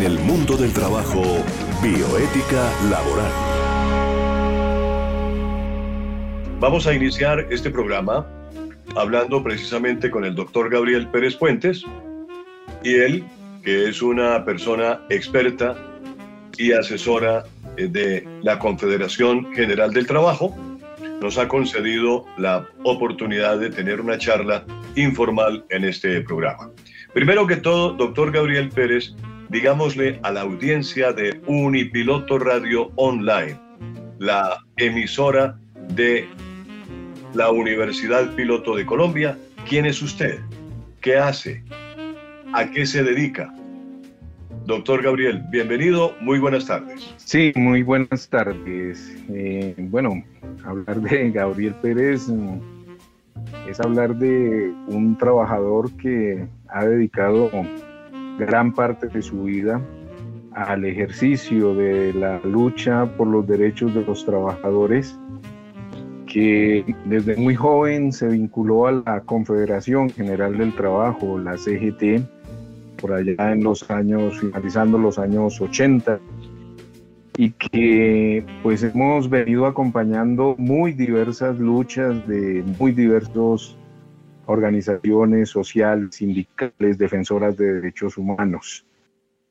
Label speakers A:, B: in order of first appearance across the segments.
A: En el mundo del trabajo, bioética laboral.
B: Vamos a iniciar este programa hablando precisamente con el doctor Gabriel Pérez Puentes y él, que es una persona experta y asesora eh, de la Confederación General del Trabajo, nos ha concedido la oportunidad de tener una charla informal en este programa. Primero que todo, doctor Gabriel Pérez, digámosle a la audiencia de Unipiloto Radio Online, la emisora de la Universidad Piloto de Colombia, ¿quién es usted? ¿Qué hace? ¿A qué se dedica? Doctor Gabriel, bienvenido, muy buenas tardes.
C: Sí, muy buenas tardes. Eh, bueno, hablar de Gabriel Pérez mm, es hablar de un trabajador que ha dedicado gran parte de su vida al ejercicio de la lucha por los derechos de los trabajadores, que desde muy joven se vinculó a la Confederación General del Trabajo, la CGT, por allá en los años, finalizando los años 80, y que pues hemos venido acompañando muy diversas luchas de muy diversos organizaciones sociales, sindicales, defensoras de derechos humanos.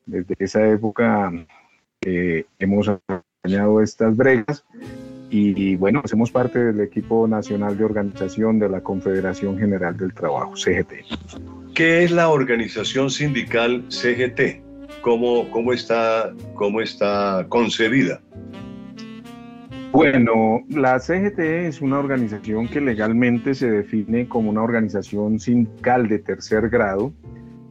C: Desde esa época eh, hemos acompañado estas bregas y, bueno, hacemos parte del equipo nacional de organización de la Confederación General del Trabajo, CGT.
B: ¿Qué es la organización sindical CGT? ¿Cómo, cómo, está, cómo está concebida?
C: Bueno, la CGT es una organización que legalmente se define como una organización sindical de tercer grado,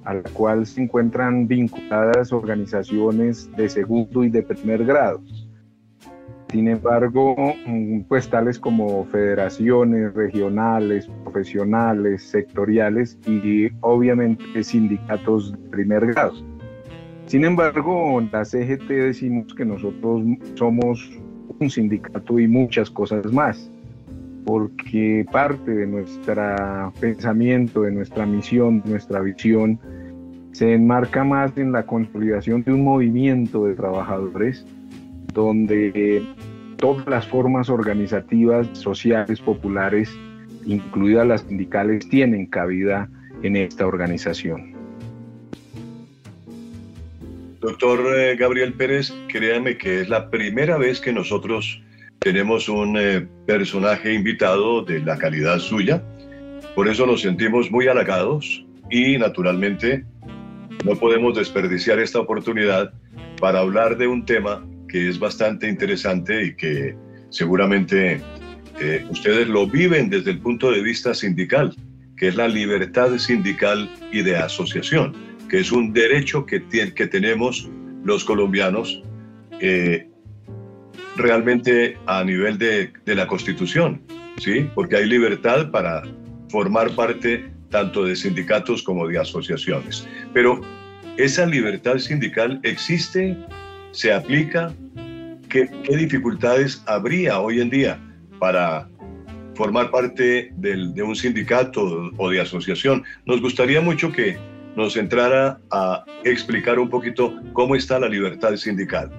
C: a la cual se encuentran vinculadas organizaciones de segundo y de primer grado. Sin embargo, mm, pues tales como federaciones regionales, profesionales, sectoriales y obviamente sindicatos de primer grado. Sin embargo, la CGT decimos que nosotros somos un sindicato y muchas cosas más, porque parte de nuestro pensamiento, de nuestra misión, nuestra visión, se enmarca más en la consolidación de un movimiento de trabajadores donde todas las formas organizativas, sociales, populares, incluidas las sindicales, tienen cabida en esta organización.
B: Doctor eh, Gabriel Pérez, créame que es la primera vez que nosotros tenemos un eh, personaje invitado de la calidad suya. Por eso nos sentimos muy halagados y naturalmente no podemos desperdiciar esta oportunidad para hablar de un tema que es bastante interesante y que seguramente eh, ustedes lo viven desde el punto de vista sindical, que es la libertad sindical y de asociación que es un derecho que, que tenemos los colombianos eh, realmente a nivel de, de, la Constitución, ¿sí? Porque hay libertad para formar parte tanto de sindicatos como de asociaciones. Pero esa libertad sindical existe, se aplica. ¿Qué, qué dificultades habría hoy en día para formar parte del, de un sindicato o de asociación? Nos gustaría mucho que nos entrara a explicar un poquito cómo está la libertad sindical.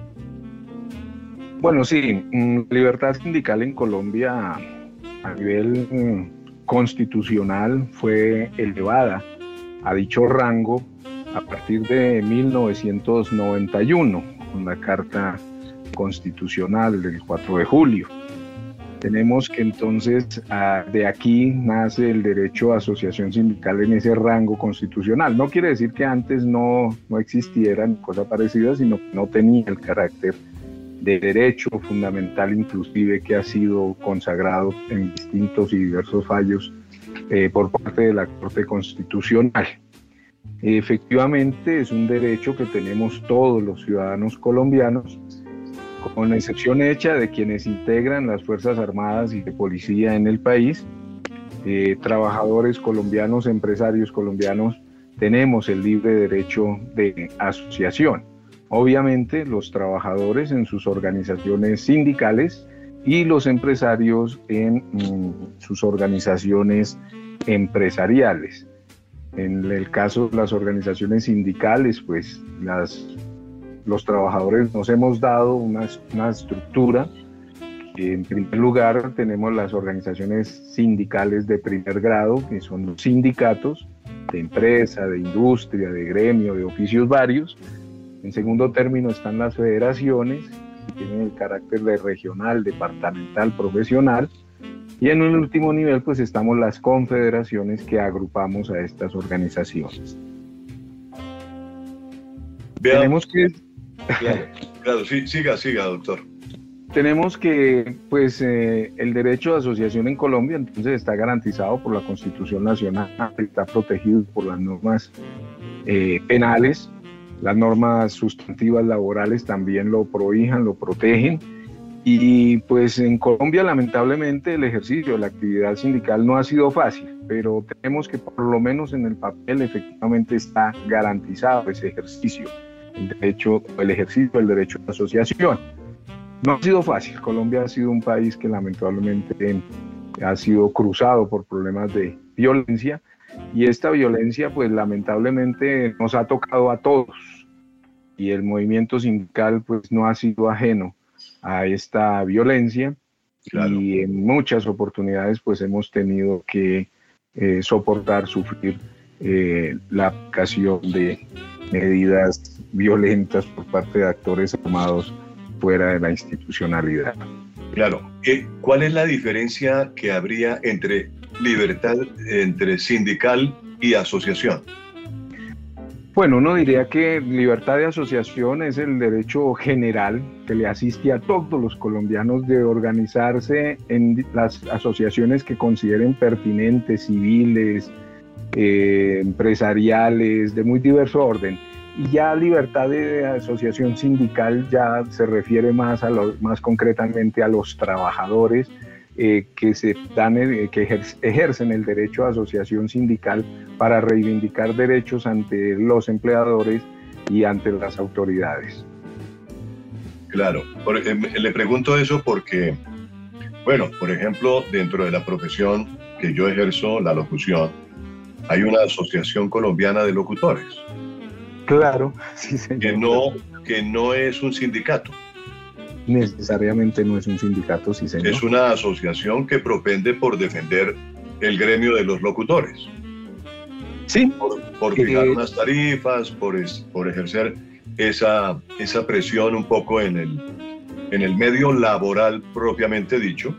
C: Bueno, sí, mm, libertad sindical en Colombia a nivel mm, constitucional fue elevada a dicho rango a partir de 1991 con la Carta Constitucional del 4 de julio tenemos que entonces ah, de aquí nace el derecho a asociación sindical en ese rango constitucional. No quiere decir que antes no, no existieran cosas parecidas, sino que no tenía el carácter de derecho fundamental inclusive que ha sido consagrado en distintos y diversos fallos eh, por parte de la Corte Constitucional. Efectivamente es un derecho que tenemos todos los ciudadanos colombianos con excepción hecha de quienes integran las Fuerzas Armadas y de Policía en el país, eh, trabajadores colombianos, empresarios colombianos, tenemos el libre derecho de asociación. Obviamente los trabajadores en sus organizaciones sindicales y los empresarios en mm, sus organizaciones empresariales. En el caso de las organizaciones sindicales, pues las los trabajadores nos hemos dado una, una estructura. En primer lugar, tenemos las organizaciones sindicales de primer grado, que son los sindicatos de empresa, de industria, de gremio, de oficios varios. En segundo término están las federaciones, que tienen el carácter de regional, departamental, profesional. Y en un último nivel, pues estamos las confederaciones que agrupamos a estas organizaciones.
B: Tenemos que... Claro, sí, siga, siga, doctor.
C: Tenemos que, pues, eh, el derecho de asociación en Colombia entonces está garantizado por la Constitución Nacional, está protegido por las normas eh, penales, las normas sustantivas laborales también lo prohijan, lo protegen. Y pues en Colombia lamentablemente el ejercicio de la actividad sindical no ha sido fácil, pero tenemos que por lo menos en el papel efectivamente está garantizado ese ejercicio el derecho, el ejercicio del derecho de asociación. No ha sido fácil. Colombia ha sido un país que lamentablemente ha sido cruzado por problemas de violencia y esta violencia pues lamentablemente nos ha tocado a todos y el movimiento sindical pues no ha sido ajeno a esta violencia y en muchas oportunidades pues hemos tenido que eh, soportar, sufrir eh, la aplicación de medidas violentas por parte de actores armados fuera de la institucionalidad.
B: Claro. ¿Cuál es la diferencia que habría entre libertad, entre sindical y asociación?
C: Bueno, uno diría que libertad de asociación es el derecho general que le asiste a todos los colombianos de organizarse en las asociaciones que consideren pertinentes, civiles, eh, empresariales, de muy diverso orden y ya libertad de asociación sindical ya se refiere más, a más concretamente a los trabajadores eh, que, se dan, eh, que ejercen el derecho a asociación sindical para reivindicar derechos ante los empleadores y ante las autoridades.
B: Claro, eh, le pregunto eso porque, bueno, por ejemplo, dentro de la profesión que yo ejerzo, la locución, hay una asociación colombiana de locutores
C: Claro, sí,
B: Que no, que no es un sindicato.
C: Necesariamente no es un sindicato, sí, señor.
B: Es una asociación que propende por defender el gremio de los locutores.
C: Sí.
B: Por, fijar unas tarifas, por, por ejercer esa, esa presión un poco en el, en el medio laboral propiamente dicho,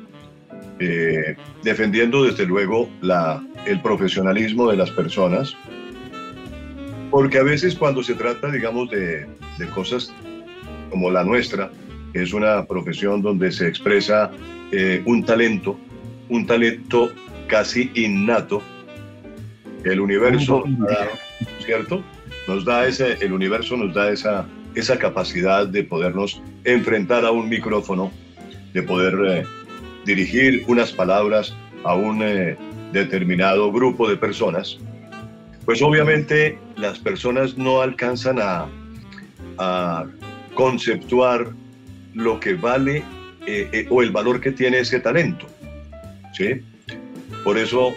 B: eh, defendiendo desde luego la, el profesionalismo de las personas, porque a veces cuando se trata, digamos, de, cosas como la nuestra, que es una profesión donde se expresa eh, un talento, un talento casi innato, el universo, ¿cierto? Nos da ese, el universo nos da esa, esa capacidad de podernos enfrentar a un micrófono, de poder eh, dirigir unas palabras a un eh, determinado grupo de personas pues obviamente las personas no alcanzan a, conceptuar lo que vale eh, eh, o el valor que tiene ese talento. ¿sí? Por eso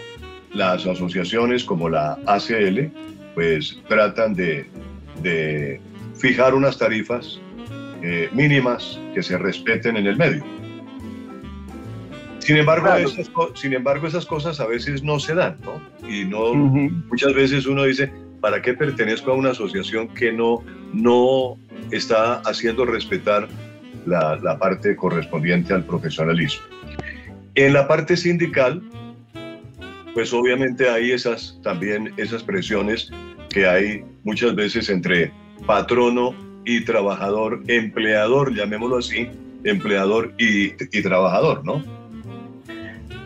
B: las asociaciones como la ACL pues tratan de, fijar unas tarifas mínimas que se respeten en el medio. Sin embargo, esas, sin embargo, esas cosas a veces no se dan, ¿no? Y no, muchas veces uno dice, ¿para qué pertenezco a una asociación que no, no está haciendo respetar la, la parte correspondiente al profesionalismo? En la parte sindical, pues obviamente hay esas también esas presiones que hay muchas veces entre patrono y trabajador, empleador, llamémoslo así, empleador y, y trabajador, ¿no?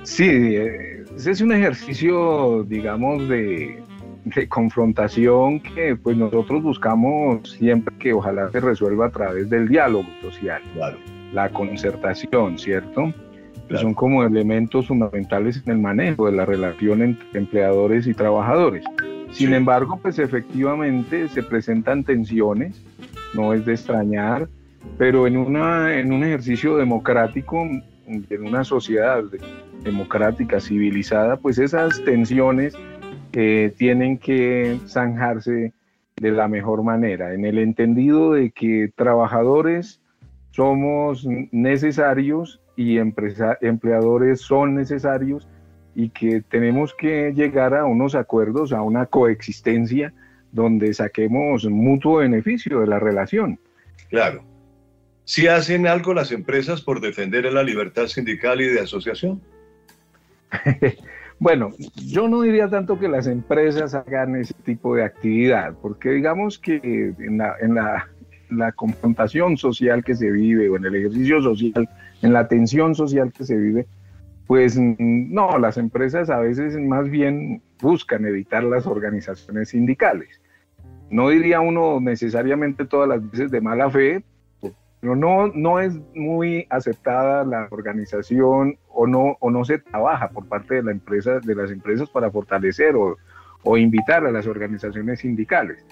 C: Sí, eh, es un ejercicio, digamos, de, confrontación que pues nosotros buscamos siempre que ojalá se resuelva a través del diálogo social, la concertación, ¿cierto? son como elementos fundamentales en el manejo de la relación entre empleadores y trabajadores. Sin embargo, pues efectivamente se presentan tensiones, no es de extrañar, pero en, una, en un ejercicio democrático, en una sociedad democrática, civilizada, pues esas tensiones tienen que zanjarse de la mejor manera, en el entendido de que trabajadores somos necesarios y empleadores son necesarios y que tenemos que llegar a unos acuerdos, a una coexistencia donde saquemos mutuo beneficio de la relación.
B: Claro. ¿Si hacen algo las empresas por defender la libertad sindical y de asociación?
C: bueno, yo no diría tanto que las empresas hagan ese tipo de actividad, porque digamos que en la, confrontación social que se vive o en el ejercicio social, en la tensión social que se vive, pues no, las empresas a veces más bien buscan evitar las organizaciones sindicales. No diría uno necesariamente todas las veces de mala fe, pero no, no es muy aceptada la organización o no, o no se trabaja por parte de, la empresa, de las empresas para fortalecer o, o invitar a las organizaciones sindicales.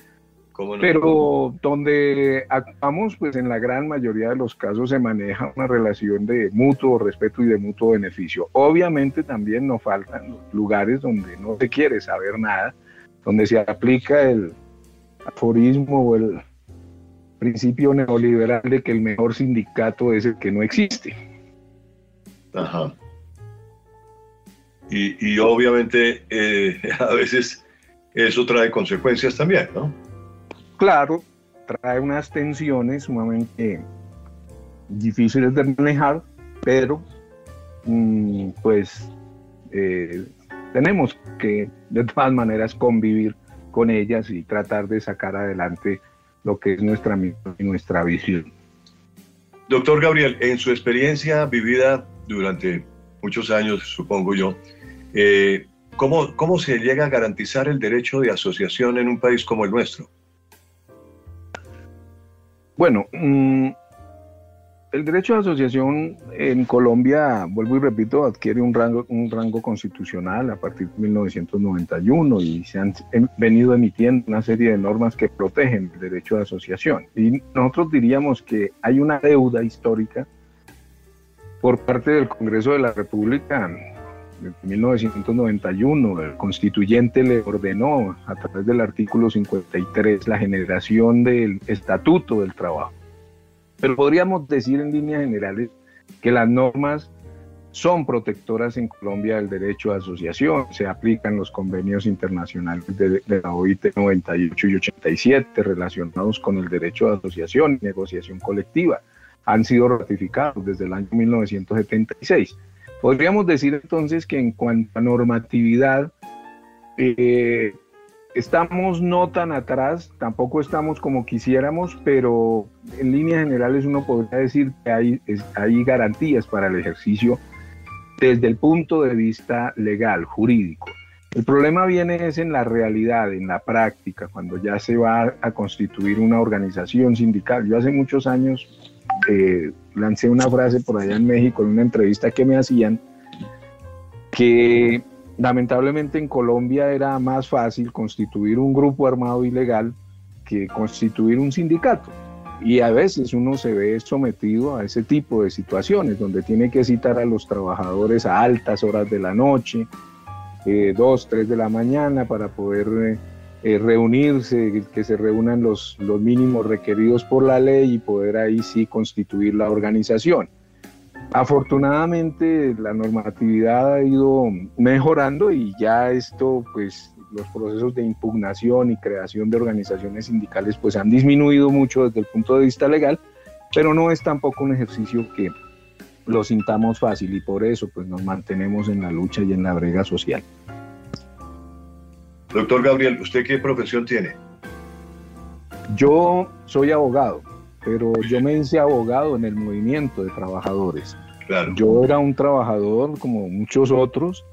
C: Pero donde actuamos, pues en la gran mayoría de los casos se maneja una relación de mutuo respeto y de mutuo beneficio. Obviamente también nos faltan los lugares donde no se quiere saber nada, donde se aplica el aforismo o el principio neoliberal de que el mejor sindicato es el que no existe.
B: Ajá. Y, y obviamente eh, a veces eso trae consecuencias también, ¿no?
C: claro, trae unas tensiones sumamente difíciles de manejar, pero mm, pues eh, tenemos que de todas maneras convivir con ellas y tratar de sacar adelante lo que es nuestra y nuestra visión.
B: Doctor Gabriel, en su experiencia vivida durante muchos años, supongo yo, eh, ¿cómo, ¿cómo se llega a garantizar el derecho de asociación en un país como el nuestro?
C: Bueno, mm, el derecho de asociación en Colombia, vuelvo y repito, adquiere un rango, un rango constitucional a partir de 1991 y se han venido emitiendo una serie de normas que protegen el derecho de asociación. Y nosotros diríamos que hay una deuda histórica por parte del Congreso de la República en 1991, el constituyente le ordenó a través del artículo 53 la generación del estatuto del trabajo. Pero podríamos decir en líneas generales que las normas son protectoras en Colombia del derecho de asociación, se aplican los convenios internacionales de, la OIT 98 y 87 relacionados con el derecho de asociación y negociación colectiva. Han sido ratificados desde el año 1976. Podríamos decir entonces que en cuanto a normatividad, eh, estamos no tan atrás, tampoco estamos como quisiéramos, pero en líneas generales uno podría decir que hay, garantías para el ejercicio desde el punto de vista legal, jurídico. El problema viene es en la realidad, en la práctica, cuando ya se va a constituir una organización sindical. Yo hace muchos años eh, lancé una frase por allá en México en una entrevista que me hacían, que lamentablemente en Colombia era más fácil constituir un grupo armado ilegal que constituir un sindicato. Y a veces uno se ve sometido a ese tipo de situaciones, donde tiene que citar a los trabajadores a altas horas de la noche, eh, dos, tres de la mañana, para poder eh, eh, reunirse, que se reúnan los, los mínimos requeridos por la ley y poder ahí sí constituir la organización. Afortunadamente la normatividad ha ido mejorando y ya esto, pues los procesos de impugnación y creación de organizaciones sindicales pues han disminuido mucho desde el punto de vista legal, pero no es tampoco un ejercicio que lo sintamos fácil y por eso pues nos mantenemos en la lucha y en la brega social.
B: Doctor Gabriel, ¿usted qué profesión tiene?
C: Yo soy abogado, pero yo me hice abogado en el movimiento de trabajadores. Claro. Yo era un trabajador como muchos otros.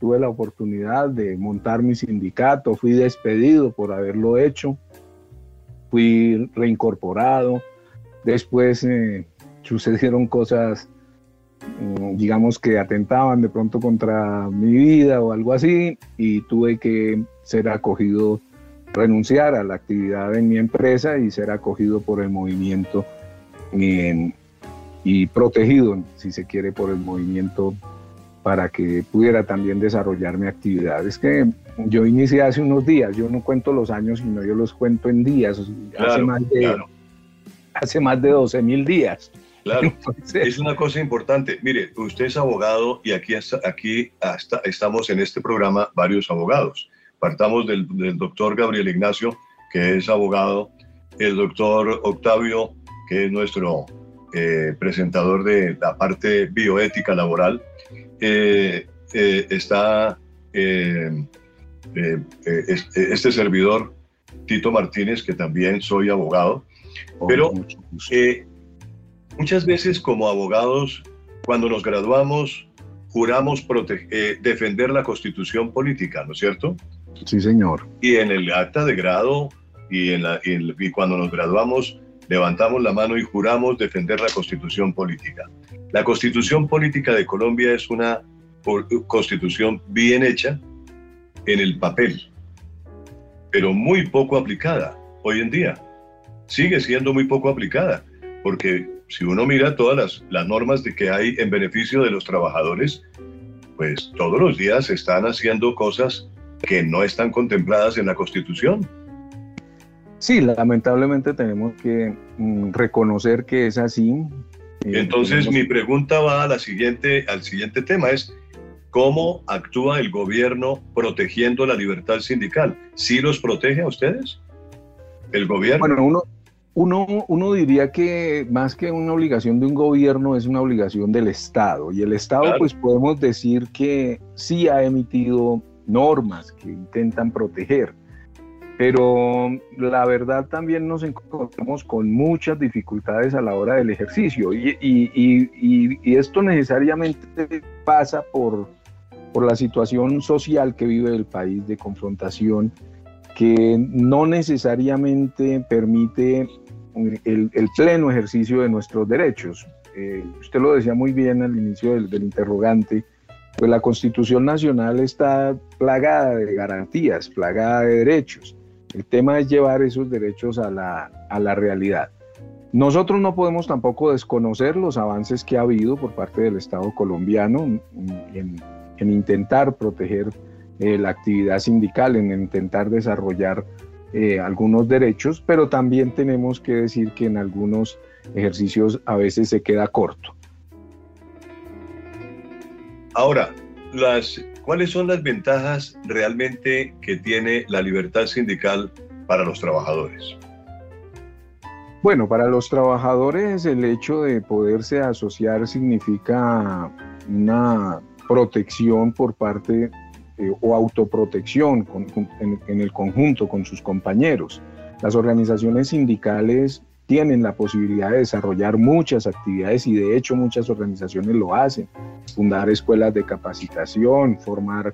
C: Tuve la oportunidad de montar mi sindicato, fui despedido por haberlo hecho, fui reincorporado. Después eh, sucedieron cosas Mm, digamos que atentaban de pronto contra mi vida o algo así y tuve que ser acogido, renunciar a la actividad en mi empresa y ser acogido por el movimiento y protegido, si se quiere, por el movimiento para que pudiera también desarrollar mi actividad. Es que yo inicié hace unos días, yo no cuento los años, sino yo los cuento en días, hace, más de, hace más de 12 mil días.
B: Claro, es una cosa importante. Mire, usted es abogado y aquí, aquí hasta, estamos en este programa varios abogados. Partamos del, doctor Gabriel Ignacio, que es abogado, el doctor Octavio, que es nuestro eh, presentador de la parte bioética laboral, eh, eh, está este servidor, Tito Martínez, que también soy abogado, oh, pero muchas veces como abogados, cuando nos graduamos, juramos defender la constitución política, ¿no es cierto?
C: Sí, señor.
B: Y en el acta de grado y, en la, y, cuando nos graduamos, levantamos la mano y juramos defender la constitución política. La constitución política de Colombia es una constitución bien hecha en el papel, pero muy poco aplicada hoy en día. Sigue siendo muy poco aplicada, porque si uno mira todas las, las normas de que hay en beneficio de los trabajadores, pues todos los días se están haciendo cosas que no están contempladas en la Constitución.
C: Sí, lamentablemente tenemos que mm, reconocer que es así.
B: Eh, Entonces mi pregunta va a la siguiente, al siguiente tema, es ¿cómo actúa el gobierno protegiendo la libertad sindical? ¿Sí los protege a ustedes? ¿El gobierno?
C: Bueno, uno, uno, uno, diría que más que una obligación de un gobierno es una obligación del Estado. Y el Estado, pues podemos decir que sí ha emitido normas que intentan proteger. Pero la verdad también nos encontramos con muchas dificultades a la hora del ejercicio y, esto necesariamente pasa por, por la situación social que vive el país de confrontación que no necesariamente permite el, pleno ejercicio de nuestros derechos. Eh, usted lo decía muy bien al inicio del, del interrogante, pues la Constitución Nacional está plagada de garantías, plagada de derechos. El tema es llevar esos derechos a la, a la realidad. Nosotros no podemos tampoco desconocer los avances que ha habido por parte del Estado colombiano en, en intentar proteger eh, la actividad sindical, en intentar desarrollar eh, algunos derechos, pero también tenemos que decir que en algunos ejercicios a veces se queda corto.
B: Ahora, las, ¿cuáles son las ventajas realmente que tiene la libertad sindical para los trabajadores?
C: Bueno, para los trabajadores el hecho de poderse asociar significa una protección por parte eh, o autoprotección en, el conjunto con sus compañeros. Las organizaciones sindicales tienen la posibilidad de desarrollar muchas actividades y de hecho muchas organizaciones lo hacen. Fundar escuelas de capacitación, formar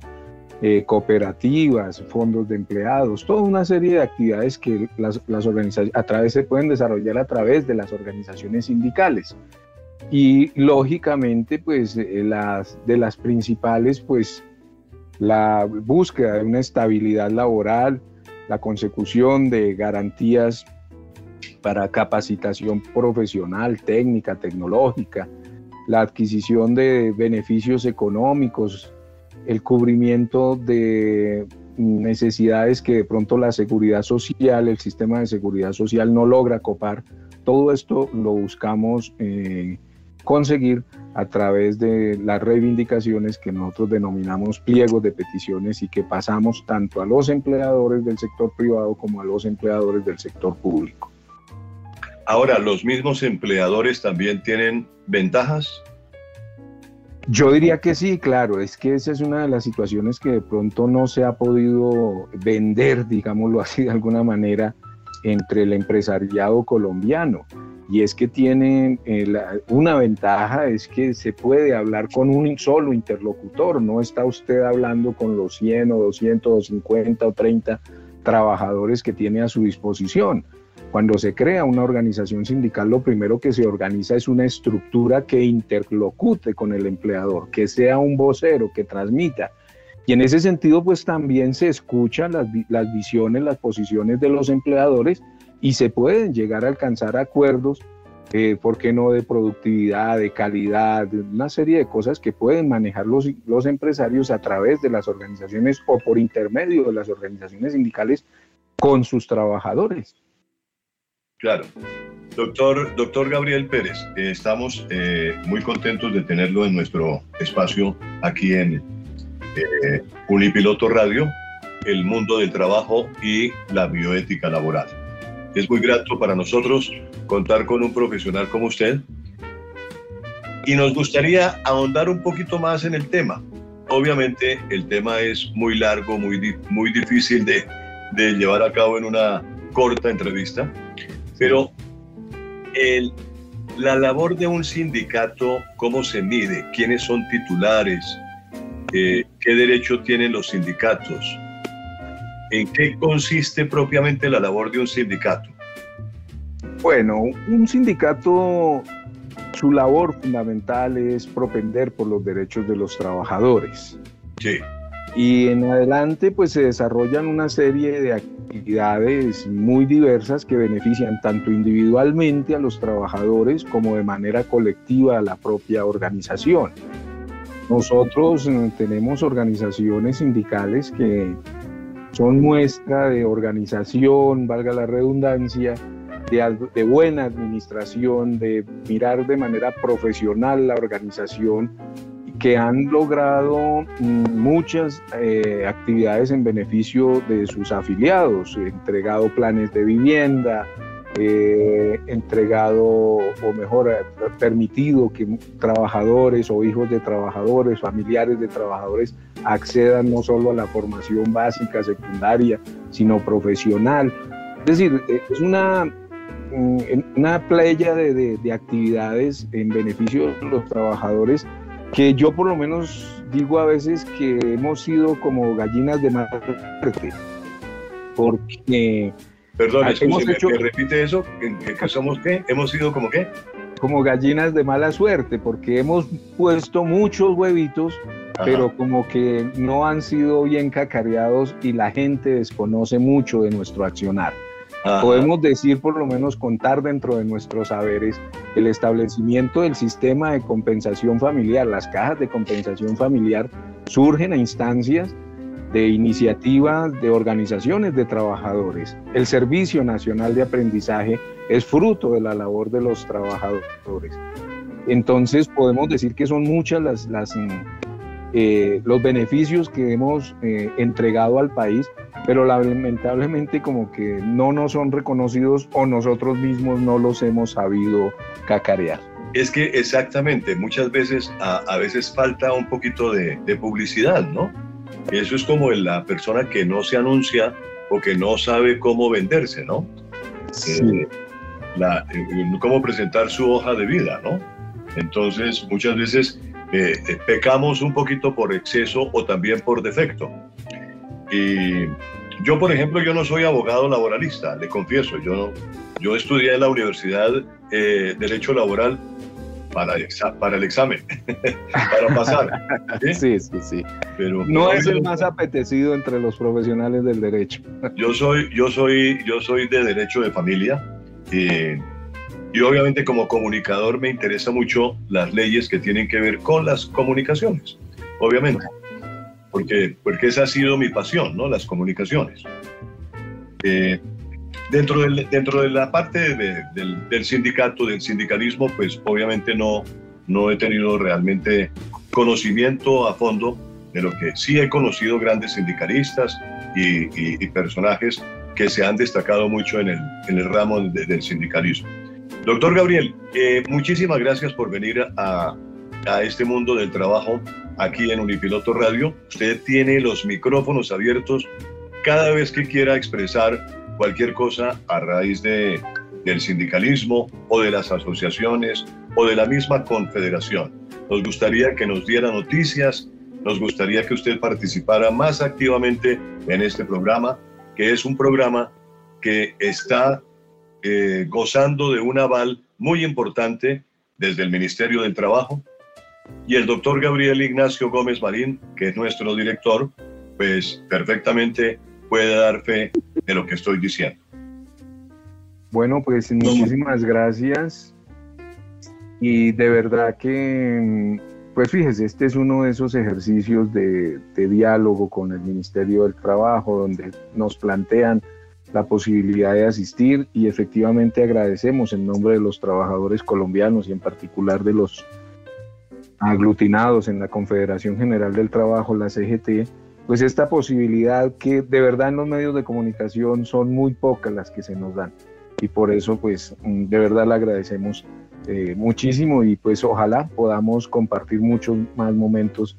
C: eh, cooperativas, fondos de empleados, toda una serie de actividades que las, organizaciones a través se pueden desarrollar a través de las organizaciones sindicales. Y lógicamente, pues eh, las de las principales, pues la búsqueda de una estabilidad laboral, la consecución de garantías para capacitación profesional, técnica, tecnológica, la adquisición de beneficios económicos, el cubrimiento de necesidades que de pronto la seguridad social, el sistema de seguridad social no logra copar. Todo esto lo buscamos eh, conseguir a través de las reivindicaciones que nosotros denominamos pliegos de peticiones y que pasamos tanto a los empleadores del sector privado como a los empleadores del sector público.
B: Ahora, ¿los mismos empleadores también tienen ventajas?
C: Yo diría que sí, claro, es que esa es una de las situaciones que de pronto no se ha podido vender, digámoslo así de alguna manera, entre el empresariado colombiano. Y es que tienen eh, una ventaja, es que se puede hablar con un solo interlocutor, no está usted hablando con los 100 o 200 o 50 o 30 trabajadores que tiene a su disposición cuando se crea una organización sindical, lo primero que se organiza es una estructura que interlocute con el empleador, que sea un vocero, que transmita. Y en ese sentido, pues también se escuchan las, las visiones, las posiciones de los empleadores y se pueden llegar a alcanzar acuerdos eh, ¿por qué no de productividad, de calidad, una serie de cosas que pueden manejar los, los empresarios a través de las organizaciones o por intermedio de las organizaciones sindicales con sus trabajadores?
B: Claro. Doctor, doctor Gabriel Pérez, eh, estamos eh, muy contentos de tenerlo en nuestro espacio aquí en eh, Unipiloto Radio, el mundo del trabajo y la bioética laboral. Es muy grato para nosotros contar con un profesional como usted y nos gustaría ahondar un poquito más en el tema. Obviamente el tema es muy largo, muy, muy difícil de, de llevar a cabo en una corta entrevista, pero el, la labor de un sindicato, ¿cómo se mide? ¿Quiénes son titulares? Eh, ¿Qué derecho tienen los sindicatos? ¿En qué consiste propiamente la labor de un sindicato?
C: Bueno, un sindicato, su labor fundamental es propender por los derechos de los trabajadores.
B: Sí.
C: Y en adelante pues se desarrollan una serie de actividades muy diversas que benefician tanto individualmente a los trabajadores como de manera colectiva a la propia organización. Nosotros eh, tenemos organizaciones sindicales que son muestra de organización, valga la redundancia, de, de, buena administración, de mirar de manera profesional la organización que han logrado mm, muchas eh, actividades en beneficio de sus afiliados, entregado planes de vivienda, eh, entregado o mejor eh, permitido que trabajadores o hijos de trabajadores, familiares de trabajadores accedan no solo a la formación básica, secundaria, sino profesional. Es decir, es una, mm, una playa de, de actividades en beneficio de los trabajadores que yo por lo menos digo a veces que hemos sido como gallinas de mala suerte, porque...
B: Perdón, hemos hecho, repite eso? ¿Que, somos qué? ¿Hemos sido como qué?
C: Como gallinas de mala suerte, porque hemos puesto muchos huevitos, pero como que no han sido bien cacareados y la gente desconoce mucho de nuestro accionar. Podemos decir, por lo menos contar dentro de nuestros saberes, el establecimiento del sistema de compensación familiar, las cajas de compensación familiar, surgen a instancias de iniciativa de organizaciones de trabajadores. El Servicio Nacional de Aprendizaje es fruto de la labor de los trabajadores. Entonces podemos decir que son muchas las, las eh, los beneficios que hemos eh, entregado al país, pero lamentablemente como que no nos son reconocidos o nosotros mismos no los hemos sabido cacarear.
B: Es que exactamente, muchas veces, a, veces falta un poquito de, publicidad, ¿no? Eso es como la persona que no se anuncia o que no sabe cómo venderse, ¿no? Sí. Eh, cómo presentar su hoja de vida, ¿no? Entonces, muchas veces eh, eh, pecamos un poquito por exceso o también por defecto. Y yo, por ejemplo, yo no soy abogado laboralista, le confieso, yo, yo estudié en la universidad eh, Derecho Laboral para, para el examen, para pasar.
C: ¿sí? sí, sí, Pero, no es el más apetecido entre los profesionales del derecho.
B: yo soy, yo soy, yo soy de derecho de familia. y y obviamente como comunicador me interesa mucho las leyes que tienen que ver con las comunicaciones, obviamente, porque, porque esa ha sido mi pasión, ¿no? Las comunicaciones. Eh, dentro, del, dentro de la parte del, del, sindicato, del sindicalismo, pues obviamente no, no he tenido realmente conocimiento a fondo de lo que sí he conocido grandes sindicalistas y, y, personajes que se han destacado mucho en el, en el ramo del sindicalismo. Doctor Gabriel, eh, muchísimas gracias por venir a, a, este mundo del trabajo aquí en Unipiloto Radio. Usted tiene los micrófonos abiertos cada vez que quiera expresar cualquier cosa a raíz de, del sindicalismo o de las asociaciones o de la misma confederación. Nos gustaría que nos diera noticias, nos gustaría que usted participara más activamente en este programa, que es un programa que está eh, gozando de un aval muy importante desde el Ministerio del Trabajo. Y el doctor Gabriel Ignacio Gómez Marín, que es nuestro director, pues perfectamente puede dar fe de lo que estoy diciendo.
C: Bueno, pues muchísimas gracias. Y de verdad que, pues fíjese, este es uno de esos ejercicios de, de diálogo con el Ministerio del Trabajo, donde nos plantean la posibilidad de asistir y efectivamente agradecemos en nombre de los trabajadores colombianos y en particular de los aglutinados en la Confederación General del Trabajo, la CGT, pues esta posibilidad que de verdad en los medios de comunicación son muy pocas las que se nos dan y por eso pues mm, de verdad le agradecemos eh, muchísimo y pues ojalá podamos compartir muchos más momentos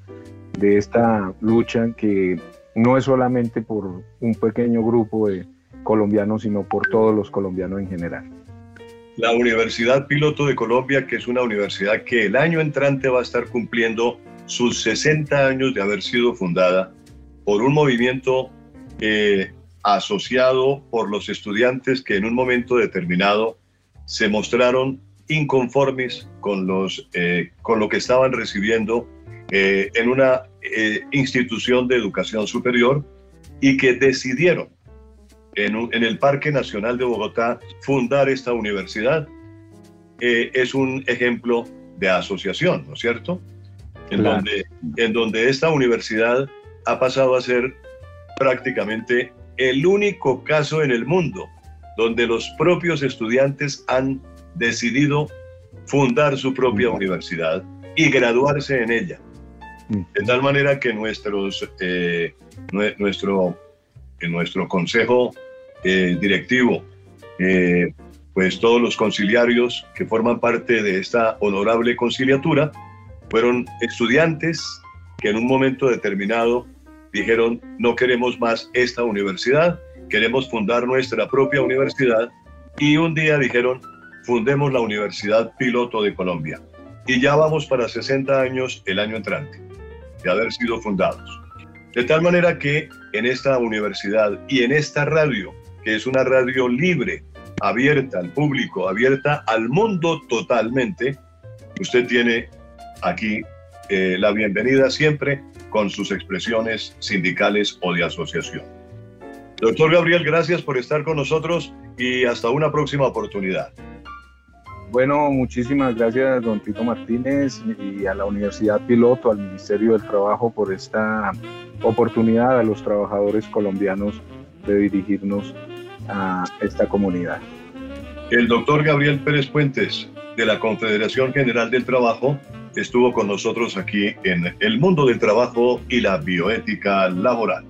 C: de esta lucha que no es solamente por un pequeño grupo de colombianos, sino por todos los colombianos en general.
B: La Universidad Piloto de Colombia, que es una universidad que el año entrante va a estar cumpliendo sus 60 años de haber sido fundada por un movimiento eh, asociado por los estudiantes que en un momento determinado se mostraron inconformes con, los, eh, con lo que estaban recibiendo eh, en una institución de educación superior y que decidieron en, el Parque Nacional de Bogotá fundar esta universidad eh, es un ejemplo de asociación, ¿no es cierto? En, donde, en donde esta universidad ha pasado a ser prácticamente el único caso en el mundo donde los propios estudiantes han decidido fundar su propia universidad y graduarse en ella. De tal manera que nuestros, eh, nuestro, en nuestro consejo eh, directivo, eh, pues todos los conciliarios que forman parte de esta honorable conciliatura fueron estudiantes que en un momento determinado dijeron no queremos más esta universidad, queremos fundar nuestra propia universidad y un día dijeron fundemos la Universidad Piloto de Colombia. Y ya vamos para 60 años el año entrante de haber sido fundados. De tal manera que en esta universidad y en esta radio que es una radio libre, abierta al público, abierta al mundo totalmente. Usted tiene aquí eh, la bienvenida siempre con sus expresiones sindicales o de asociación. Doctor Gabriel, gracias por estar con nosotros y hasta una próxima oportunidad.
C: Bueno, muchísimas gracias, don Tito Martínez, y a la Universidad Piloto, al Ministerio del Trabajo por esta oportunidad a los trabajadores colombianos de dirigirnos a esta comunidad.
B: El doctor Gabriel Pérez Puentes, de la Confederación General del Trabajo, estuvo con nosotros aquí en El Mundo del Trabajo y la Bioética Laboral.